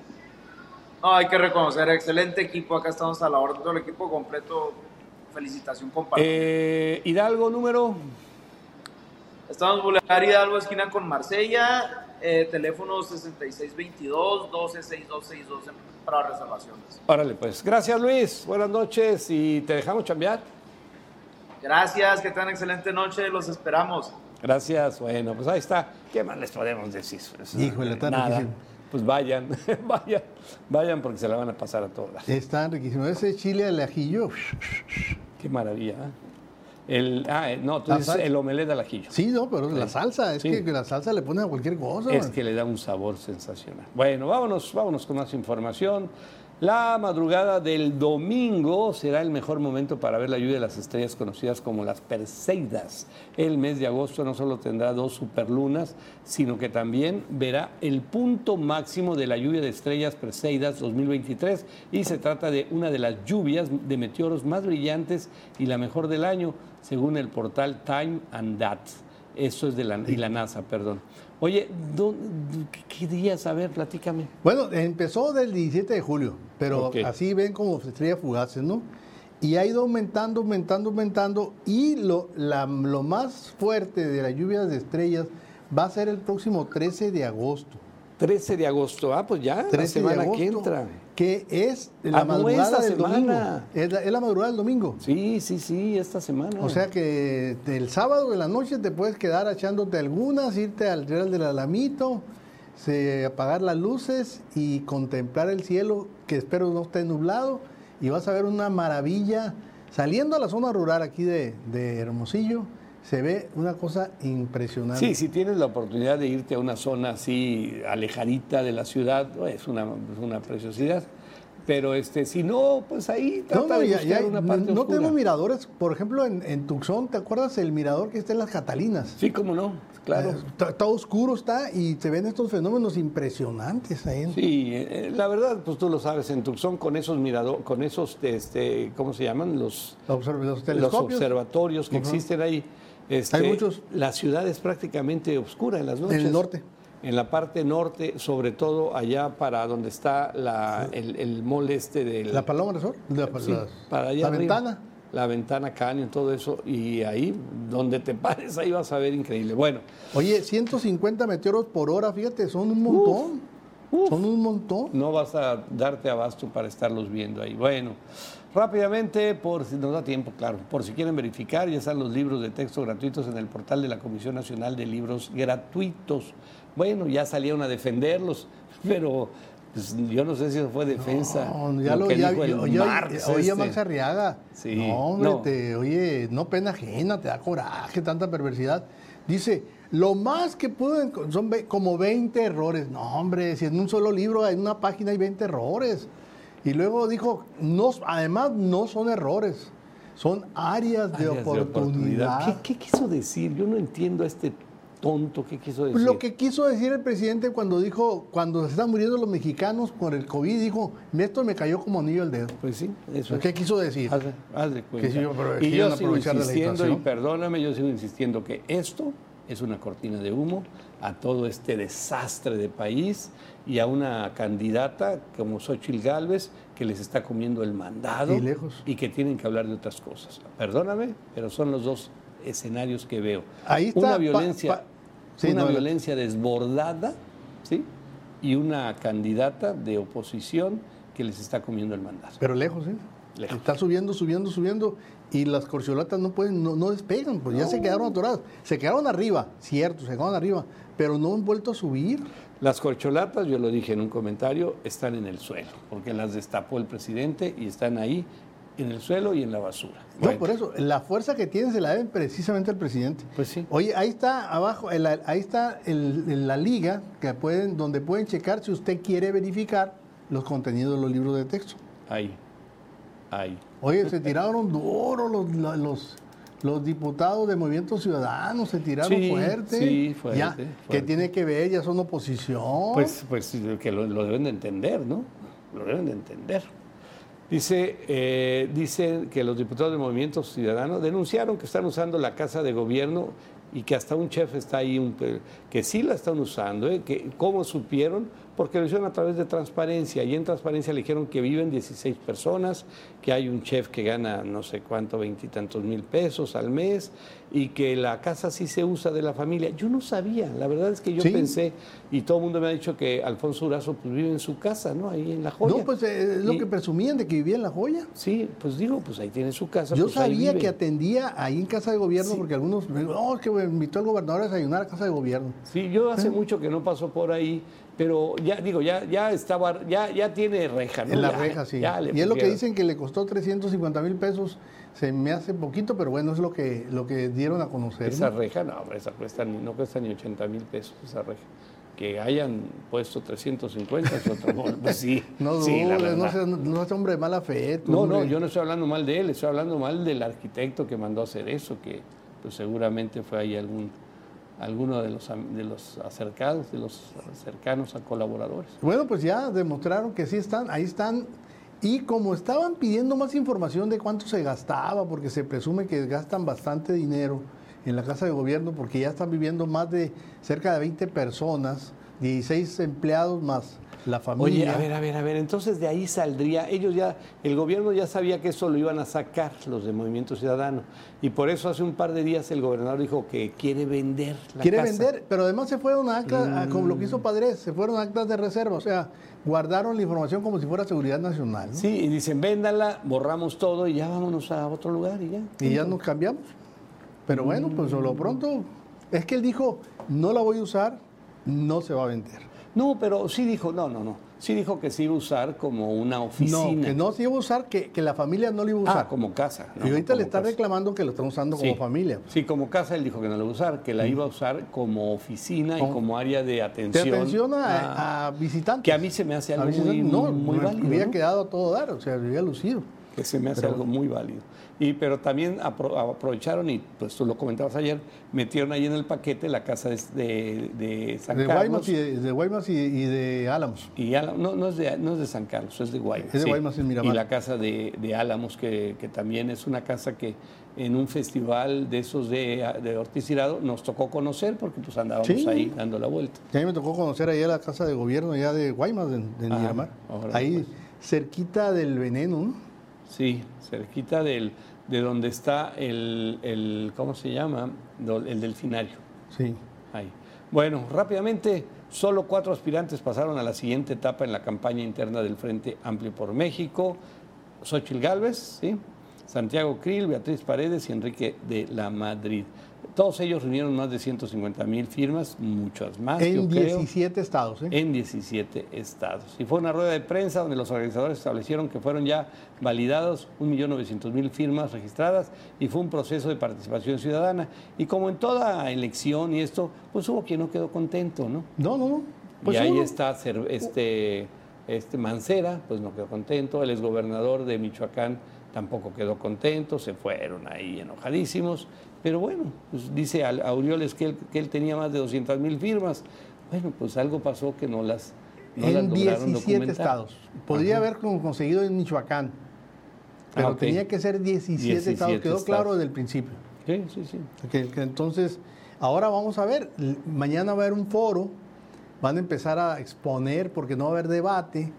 No, hay que reconocer, excelente equipo. Acá estamos a la orden, todo el equipo completo. Felicitación compartida. Eh, Hidalgo, número. Estamos Boulevard Hidalgo, esquina con Marsella. Eh, teléfono 6622-126262 para reservaciones. Órale, pues. Gracias, Luis. Buenas noches y te dejamos chambear. Gracias, que tengan excelente noche. Los esperamos. Gracias. Bueno, pues ahí está. ¿Qué más les podemos decir? Híjole, está nada. riquísimo. Pues vayan, vayan, vayan porque se la van a pasar a todas. Está riquísimo. Ese chile al ajillo. Qué maravilla. ¿eh? El, ah, eh, no, tú dices el omelette al ajillo. Sí, no, pero la salsa, es Sí. que la salsa le ponen a cualquier cosa. Es man. que le da un sabor sensacional. Bueno, vámonos, vámonos con más información. La madrugada del domingo será el mejor momento para ver la lluvia de las estrellas conocidas como las Perseidas. El mes de agosto no solo tendrá dos superlunas, sino que también verá el punto máximo de la lluvia de estrellas Perseidas 2023 y se trata de una de las lluvias de meteoros más brillantes y la mejor del año, según el portal Time and That. Eso es de la, y la NASA, perdón. Oye, ¿dó- ¿qué, días? A ver, platícame. Bueno, empezó del 17 de julio, pero así ven como estrellas fugaces, ¿no? Y ha ido aumentando, aumentando, aumentando. Y lo, la- lo más fuerte de las lluvias de estrellas va a ser el próximo 13 de agosto. 13 de agosto. Ah, pues ya, la 13 de semana agosto, que entra. Que es la Ah, madrugada del semana. domingo. Es la, es la madrugada del domingo. Sí, sí, sí, esta semana. O sea que el sábado en la noche te puedes quedar echándote algunas, irte al Real del Alamito, se, apagar las luces y contemplar el cielo, que espero no esté nublado, y vas a ver una maravilla. Saliendo a la zona rural aquí de, de Hermosillo, se ve una cosa impresionante. Sí, si tienes la oportunidad de irte a una zona así alejadita de la ciudad, es una, es una preciosidad. Pero este, si no, pues ahí No, trata no, de ya- ya- una no- parte no oscura. tenemos miradores, por ejemplo, en, en Tucson, ¿te acuerdas el mirador que está en las Catalinas? Sí, cómo no, claro. Eh, Está, está oscuro está y se ven estos fenómenos impresionantes ahí. en- Sí, eh, la verdad, pues tú lo sabes, en Tucson con esos miradores, con esos, este, ¿cómo se llaman? Los, los los telescopios. observatorios que existen ahí. Este, Hay muchos. La ciudad es prácticamente oscura en las noches. En el norte. En la parte norte, sobre todo allá para donde está la, el, el mall este del... La Paloma Resort, la, Sí, las- para allá la arriba. ventana. La ventana Canyon, todo eso. Y ahí, donde te pares, ahí vas a ver increíble. Bueno, Oye, 150 meteoros por hora, fíjate, son un montón. Son un montón. no vas a darte abasto para estarlos viendo ahí. Bueno, rápidamente, por si nos da tiempo, claro, por si quieren verificar, ya están los libros de texto gratuitos en el portal de la Comisión Nacional de Libros Gratuitos. Bueno, ya salieron a defenderlos, pero pues, yo no sé si eso fue defensa. No, ya lo, que ya, dijo el Marx, oye, este. Max Arriaga. Sí, No, hombre, no. te- oye, no pena ajena, te da coraje, tanta perversidad. Dice, lo más que pudo enco- son como 20 errores. No, hombre, si en un solo libro, en una página hay 20 errores. Y luego dijo, no, además no son errores, son áreas de oportunidad. ¿Qué, qué quiso decir? Yo no entiendo a este tonto qué quiso decir. Lo que quiso decir el presidente cuando dijo, cuando se están muriendo los mexicanos por el COVID, dijo, esto me cayó como anillo al dedo. Pues sí, eso es. ¿Qué quiso decir? Haz, haz de cuenta. Que pero y yo sigo insistiendo, y perdóname, yo sigo insistiendo que esto es una cortina de humo a todo este desastre de país y a una candidata como Xochitl Gálvez que les está comiendo el mandado Y lejos. y que tienen que hablar de otras cosas. Perdóname, pero son los dos escenarios que veo. Ahí está, Una violencia, pa- sí, una no, violencia desbordada, ¿sí? Y una candidata de oposición que les está comiendo el mandado. Pero lejos, ¿eh? Lejos. Está subiendo, subiendo, subiendo y las corcholatas no pueden, no, no despegan, pues ya se quedaron atoradas. Se quedaron arriba, cierto, se quedaron arriba, pero no han vuelto a subir. Las corcholatas, yo lo dije en un comentario, están en el suelo, porque las destapó el presidente y están ahí en el suelo y en la basura. No, Bueno, por eso, la fuerza que tiene se la deben precisamente al presidente. Pues sí. Oye, ahí está abajo, ahí está el- la liga que pueden, donde pueden checar si usted quiere verificar los contenidos de los libros de texto. Ahí, ahí. Oye, se tiraron duro los, los, los diputados de Movimiento Ciudadano, se tiraron Sí, fuerte. sí, fuerte, Ya, fuerte. ¿Qué tiene que ver? Ya son oposición. Pues, pues que lo, lo deben de entender, ¿no? Lo deben de entender. Dice, eh, dice que los diputados del Movimiento Ciudadano denunciaron que están usando la casa de gobierno y que hasta un chef está ahí, un, que sí la están usando, ¿eh? que cómo supieron, porque lo hicieron a través de transparencia y en transparencia le dijeron que viven 16 personas, que hay un chef que gana no sé cuánto, veintitantos mil pesos al mes y que la casa sí se usa de la familia. Yo no sabía, la verdad es que yo Sí. pensé y todo el mundo me ha dicho que Alfonso Durazo pues vive en su casa, ¿no? Ahí en La Joya. No, pues eh, es lo Y- que presumían de que vivía en La Joya. Sí, pues digo, pues ahí tiene su casa. Yo pues sabía que atendía ahí en casa de gobierno porque algunos no, es que me invitó el gobernador a desayunar a casa de gobierno. Sí, yo hace mucho que no paso por ahí, pero ya digo, ya, ya estaba, ya, ya tiene reja, ¿no? En la Ya- reja, sí. ya y es lo que dicen que le costó 350 mil pesos. Se me hace poquito, pero bueno, es lo que, lo que dieron a conocer. Esa ¿no? reja, no, esa cuesta ni, no cuesta ni 80 mil pesos esa reja. Que hayan puesto 350 es otro. Pues sí, No sí, dudes, no seas, no seas hombre de mala fe. tú, No, no, yo no estoy hablando mal de él, estoy hablando mal del arquitecto que mandó a hacer eso, que pues seguramente fue ahí algún alguno de los de los acercados, de los cercanos a colaboradores. Bueno, pues ya demostraron que sí están, ahí están. Y como estaban pidiendo más información de cuánto se gastaba, porque se presume que gastan bastante dinero en la casa de gobierno, porque ya están viviendo más de cerca de 20 personas, 16 empleados más la Oye, familia. a ver, a ver, a ver, entonces de ahí saldría, ellos ya, el gobierno ya sabía que eso lo iban a sacar los de Movimiento Ciudadano, y por eso hace un par de días el gobernador dijo que quiere vender la Quiere casa. vender, pero además se fueron a actas, a- como lo que Mm. hizo Padres, se fueron a actas de reserva, o sea, guardaron la información como si fuera seguridad nacional. ¿no? Sí, y dicen, véndala, borramos todo y ya vámonos a otro lugar y ya. Y ya nos cambiamos. Pero bueno, pues lo pronto, es que él dijo, no la voy a usar, no se va a vender. No, pero sí dijo, no, no, no, sí dijo que se iba a usar como una oficina. No, que no se iba a usar, que, que la familia no lo iba a usar. Ah, como casa. no, y ahorita le está casa. reclamando que lo están usando Sí. como familia. Sí, como casa él dijo que no la iba a usar, que la iba a usar como oficina y Como- como área de Te atención. atención a, a- a visitantes. que a mí se me hace algo muy, no, muy me válido. había ¿no? quedado a todo dar, o sea, había lucido. Que se me hace Pero- algo muy válido. Y, pero también apro- aprovecharon, y pues tú lo comentabas ayer, metieron ahí en el paquete la casa de, de, de San De Carlos. Guaymas, y de, de Guaymas y, y de Álamos. y Álamos- no, no, es de, no es de San Carlos, es de Guaymas. Es de Guaymas, en Miramar. Y la casa de, de Álamos, que, que también es una casa que en un festival de esos de, de Ortiz Tirado nos tocó conocer porque pues andábamos Sí. ahí dando la vuelta. Y a mí me tocó conocer allá la casa de gobierno allá de Guaymas, Ah, Miramar. Ahí pues. cerquita del veneno, ¿no? Sí, cerquita del, de donde está el, el, ¿cómo se llama? El delfinario. Sí. Ahí. Bueno, rápidamente, solo cuatro aspirantes pasaron a la siguiente etapa en la campaña interna del Frente Amplio por México. Xochitl Gálvez, ¿sí? Santiago Krill, Beatriz Paredes y Enrique de la Madrid. Todos ellos reunieron más de 150 mil firmas, muchas más, yo En creo, 17 estados, ¿eh? en 17 estados. Y fue una rueda de prensa donde los organizadores establecieron que fueron ya validados 1.900.000 firmas registradas y fue un proceso de participación ciudadana. Y como en toda elección y esto, pues hubo quien no quedó contento, ¿no? No, no, no. Pues y ahí está este, este Mancera, pues no quedó contento. El exgobernador de Michoacán tampoco quedó contento, se fueron ahí enojadísimos. Pero bueno, pues dice Aureoles que él, que él tenía más de 200 mil firmas. Bueno, pues algo pasó que no las, no las en lograron 17 documentar. estados. Podría haber con- conseguido en Michoacán, pero Ah, tenía que ser 17, 17 estados. Quedó estados. claro desde el principio. Sí, sí, sí. Entonces, ahora vamos a ver, mañana va a haber un foro, van a empezar a exponer porque no va a haber debate,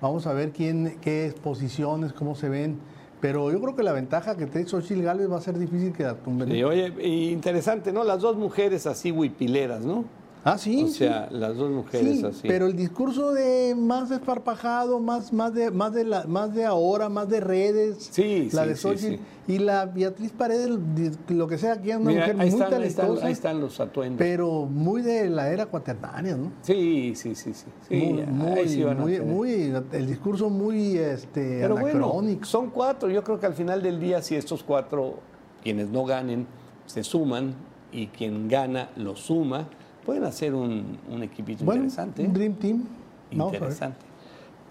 vamos a ver quién, qué posiciones, cómo se ven, pero yo creo que la ventaja que tiene Xochitl Gálvez va a ser difícil que la tumben. Sí, oye, interesante, ¿no? Las dos mujeres así huipileras, ¿no? Ah, sí. o sí. sea, las dos mujeres Sí, así. pero el discurso de más desparpajado, más, más, de, más, de la, más de ahora, más de redes, Sí, la sí, de Xochitl, y la Beatriz Paredes, lo que sea, que es una Mira, mujer muy están, ahí, están, talentosa, ahí están los atuendos. pero muy de la era cuaternaria, ¿no? Sí, sí, sí, sí. muy, muy, muy, el discurso muy este, Pero bueno, anacrónico. son cuatro. Yo creo que al final del día, si estos cuatro, quienes no ganen, se suman y quien gana lo suma, pueden hacer un, un equipito bueno, interesante. un Dream Team. Interesante.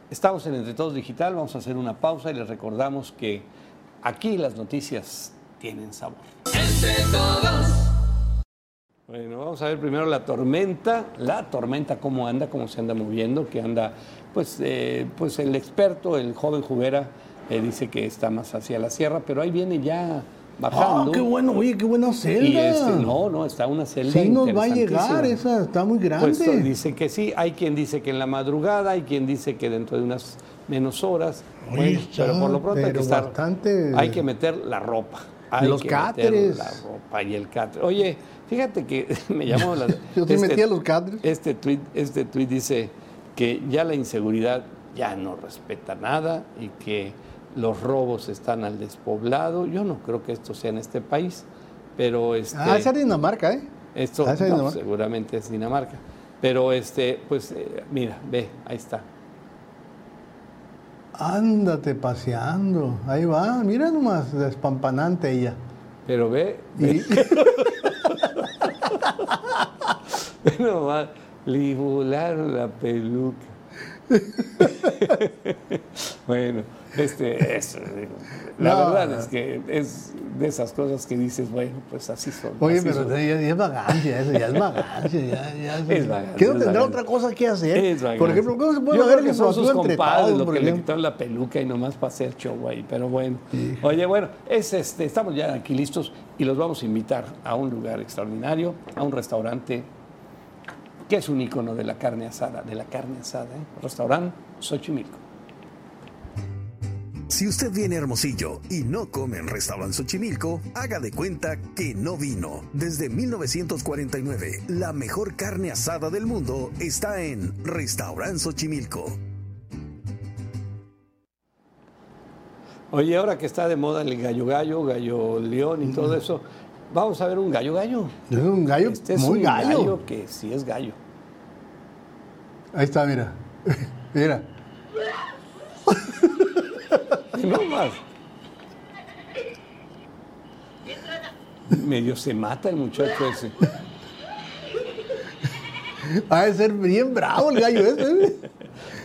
Estamos en Entre Todos Digital, vamos a hacer una pausa y les recordamos que aquí las noticias tienen sabor. Entre todos. Bueno, vamos a ver primero la tormenta, la tormenta cómo anda, cómo se anda moviendo, que anda, pues, eh, pues el experto, el joven Jubera, Eh, dice que está más hacia la sierra, pero ahí viene ya bajando. Ah, qué bueno, oye, qué buena celda. Y este, no, no, está una celda Sí nos va a llegar, esa está muy grande. Pues to- dice que sí, hay quien dice que en la madrugada, hay quien dice que dentro de unas menos horas. Oye, Bueno, está, pero por lo pronto hay que estar. bastante- Hay que meter la ropa. Hay Los que meter. La ropa y el cáter. Oye, fíjate que me llamó la. Yo sí metía los cáteres. Este tweet, este tweet dice que ya la inseguridad ya no respeta nada y que los robos están al despoblado. Yo no creo que esto sea en este país, pero este. Ah, es Dinamarca, ¿eh? Esto Ah, no, Dinamarca. seguramente es Dinamarca. Pero este, pues eh, mira, ve, ahí está. Ándate paseando. Ahí va, mira nomás, despampanante ella. Pero ve, Y, ve nomás, le volaron la peluca. bueno, este, es, eh, la No, verdad es que es de esas cosas que dices, bueno, pues así son. oye, así pero son. ya, ya es vagancia, eso ya es vagancia. Ya, ya Es vagancia, ¿Qué no tendrá otra cosa que hacer? Es por ejemplo, ¿cómo se puede Yo creo que son sus compadres todos, lo por que le quitaron la peluca y nomás para hacer show ahí, pero bueno. Oye, bueno, es este, estamos ya aquí listos y los vamos a invitar a un lugar extraordinario, a un restaurante que es un icono de la carne asada, de la carne asada, ¿eh? Restaurante Xochimilco. Si usted viene a Hermosillo y no come en Restaurant Xochimilco, haga de cuenta que no vino. Desde 1949, la mejor carne asada del mundo está en Restaurant Xochimilco. Oye, ahora que está de moda el gallo gallo, gallo león y todo eso, vamos a ver un gallo gallo. Es un gallo Este es muy un gallo. que sí es gallo. Ahí está, mira. mira. No más. Medio se mata el muchacho ese. Ha de ser bien bravo el gallo ese. ¿eh?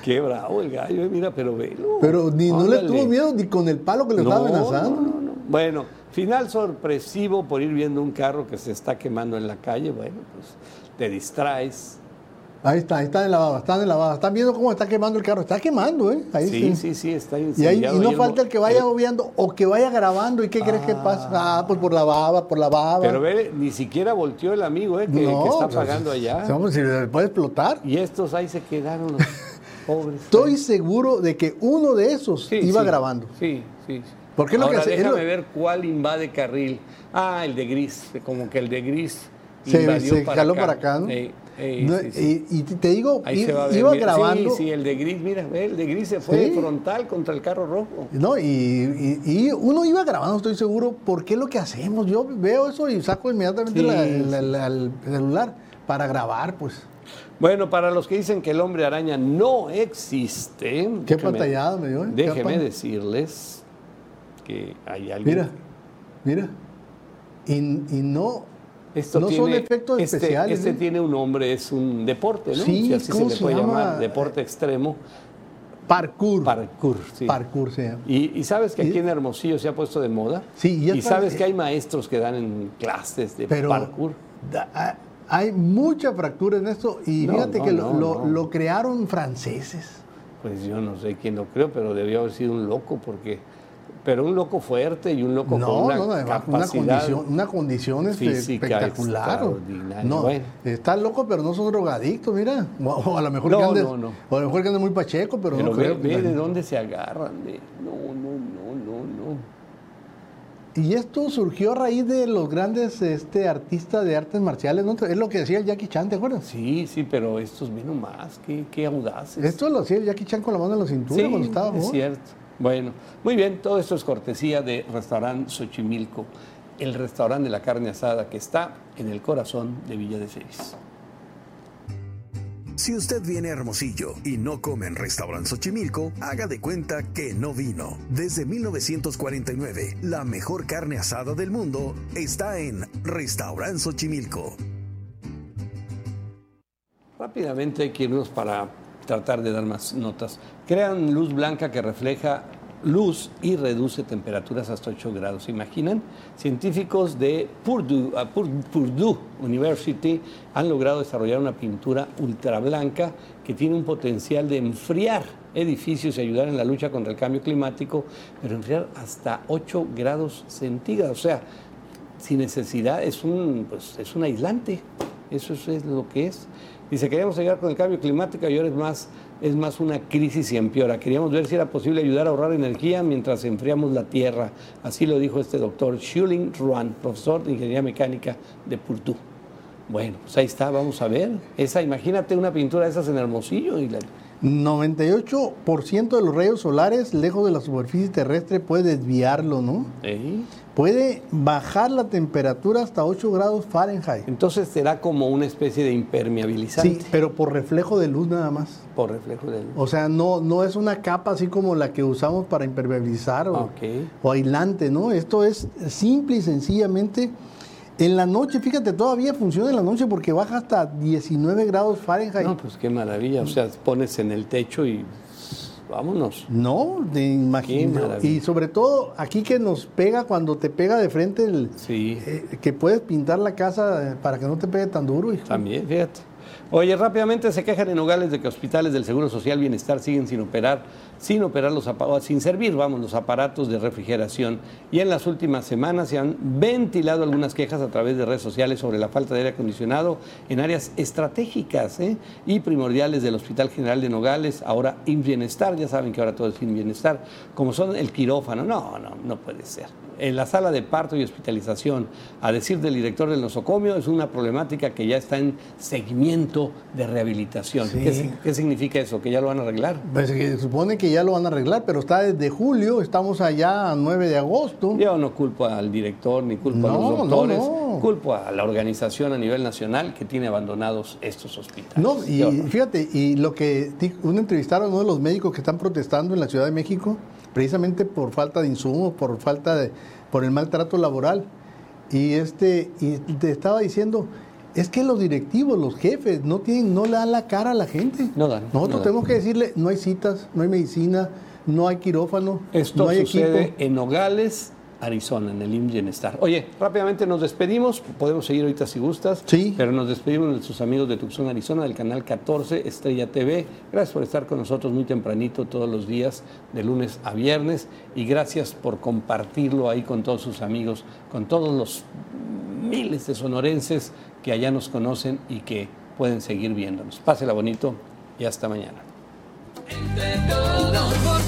Qué bravo el gallo, eh, mira, pero velo. Pero ni no le tuvo miedo ni con el palo que le No, estaba amenazando. no, no, no. Bueno, final sorpresivo por ir viendo un carro que se está quemando en la calle. Bueno, pues te distraes. Ahí está, ahí está en la baba, está en la baba. Están viendo cómo está quemando el carro. Está quemando, ¿eh? Ahí Sí, sí, sí, está Y, ahí, y no falta el que vaya eh, obviando o que vaya grabando. ¿Y qué crees que pasa? Ah, pues por la baba, por la baba. Pero ve, ni siquiera volteó el amigo, eh, que, No, que está pues, pagando allá. Vamos, si puede explotar. Y estos ahí se quedaron los pobres. Estoy seguro de que uno de esos Sí, iba sí. grabando. Sí, sí. sí. Porque es lo que Ahora, hace- déjame lo- ver cuál invade carril. Ah, el de gris. Como que el de gris Se, invadió se jaló para acá, ¿no? Sí, sí, No, sí, sí. Y, y te digo, Ahí se iba grabando. Sí, sí, el de gris, mira, el de gris se fue frontal contra el carro rojo. No, y, y- y uno iba grabando, estoy seguro, porque es lo que hacemos. Yo veo eso y saco inmediatamente la- sí. la- la- el celular para grabar, pues. Bueno, para los que dicen que el hombre araña no existe. Qué déjeme- pantallada me dio, ¿eh? Déjeme decirles que hay alguien. Mira, mira. Y, y no, Esto no son tiene- efectos este, especiales. Este ¿eh? tiene un nombre, es un deporte, ¿no? Sí, Si así se ¿cómo le puede llama? llamar, deporte extremo, Parkour. parkour. Sí. Parkour se llama. Y, y sabes que aquí en Hermosillo se ha puesto de moda. Sí, ya y sabes que hay maestros que dan en clases de Pero parkour. da- hay mucha fractura en esto y No, fíjate no, que lo, lo- lo crearon franceses. Pues yo no sé quién lo creo, pero debió haber sido un loco, porque. Pero un loco fuerte y un loco con No, una no, además, una condición, una condición este, espectacular. No, Bueno. está loco, pero no son drogadictos, mira. O, o a lo mejor No, que andes, no, no. o a lo mejor que andes muy pacheco, pero, Pero no ve, creo. ve de dónde se agarran. De... No, no, no, no, no. Y esto surgió a raíz de los grandes este, artistas de artes marciales, ¿no? Es lo que decía el Jackie Chan, ¿te acuerdas? Sí, sí, pero estos vino más, qué, qué audaces. Esto lo hacía el Jackie Chan con la mano en la cintura sí, cuando estaba es joven. cierto. Bueno, muy bien, todo esto es cortesía de Restaurant Xochimilco, el restaurante de la carne asada que está en el corazón de Villa de Félix. Si usted viene a Hermosillo y no come en Restaurant Xochimilco, haga de cuenta que no vino. Desde 1949, la mejor carne asada del mundo está en Restaurant Xochimilco. Rápidamente hay que irnos para tratar de dar más notas. Crean luz blanca que refleja luz y reduce temperaturas hasta 8 grados. ¿Se imaginan? Científicos de Purdue, ah, Pur- Purdue University han logrado desarrollar una pintura ultra blanca que tiene un potencial de enfriar edificios y ayudar en la lucha contra el cambio climático, pero enfriar hasta 8 grados centígrados. O sea, sin necesidad, es un, pues, es un aislante. Eso es, es lo que es. Dice, queríamos ayudar con el cambio climático y ahora es más, es más una crisis y empeora. Queríamos ver si era posible ayudar a ahorrar energía mientras enfriamos la Tierra. Así lo dijo este doctor Shuling Ruan, profesor de Ingeniería Mecánica de Purtú. Bueno, pues ahí está, vamos a ver. Esa, imagínate una pintura de esas en Hermosillo y la, 98% de los rayos solares lejos de la superficie terrestre puede desviarlo, ¿no? ¿eh? Puede bajar la temperatura hasta 8 grados Fahrenheit. Entonces será como una especie de impermeabilizante. Sí, pero por reflejo de luz nada más. Por reflejo de luz. O sea, no, no es una capa así como la que usamos para impermeabilizar o, o aislante, ¿no? Esto es simple y sencillamente. En la noche, fíjate, todavía funciona en la noche porque baja hasta 19 grados Fahrenheit. No, pues qué maravilla. O sea, pones en el techo y vámonos. No, de imagino. Y sobre todo aquí que nos pega cuando te pega de frente el Sí, eh, que puedes pintar la casa eh, para que no te pegue tan duro. hijo. también, fíjate. Oye, rápidamente se quejan en Nogales de que hospitales del Seguro Social Bienestar siguen sin operar, sin operar los apa- sin servir, vamos, los aparatos de refrigeración. Y en las últimas semanas se han ventilado algunas quejas a través de redes sociales sobre la falta de aire acondicionado en áreas estratégicas ¿eh? y primordiales del Hospital General de Nogales, ahora IMSS Bienestar, ya saben que ahora todo es IMSS Bienestar, como son el quirófano. No, no, no puede ser. En la sala de parto y hospitalización, a decir del director del nosocomio, es una problemática que ya está en seguimiento de rehabilitación. Sí. ¿Qué, si- qué significa eso? ¿Que ya lo van a arreglar? Pues se supone que ya lo van a arreglar, pero está desde julio, estamos allá a 9 de agosto. Yo no culpo al director ni culpo a los doctores, no. culpo a la organización a nivel nacional que tiene abandonados estos hospitales. No, y fíjate, y lo que un entrevistaron uno de los médicos que están protestando en la Ciudad de México, precisamente por falta de insumos, por falta de, por el maltrato laboral. Y este, y te estaba diciendo, es que los directivos, los jefes, no tienen, no le dan la cara a la gente. No dan, Nosotros no dan. tenemos que decirle, no hay citas, no hay medicina, no hay quirófano, Esto no hay sucede equipo. en Nogales, Arizona, en el IMSS Bienestar. Oye, rápidamente nos despedimos, podemos seguir ahorita si gustas, Sí. pero nos despedimos de nuestros amigos de Tucson, Arizona, del canal 14, Estrella TV. Gracias por estar con nosotros muy tempranito todos los días, de lunes a viernes, y gracias por compartirlo ahí con todos sus amigos, con todos los miles de sonorenses que allá nos conocen y que pueden seguir viéndonos. Pásela bonito y hasta mañana. Entre todos, por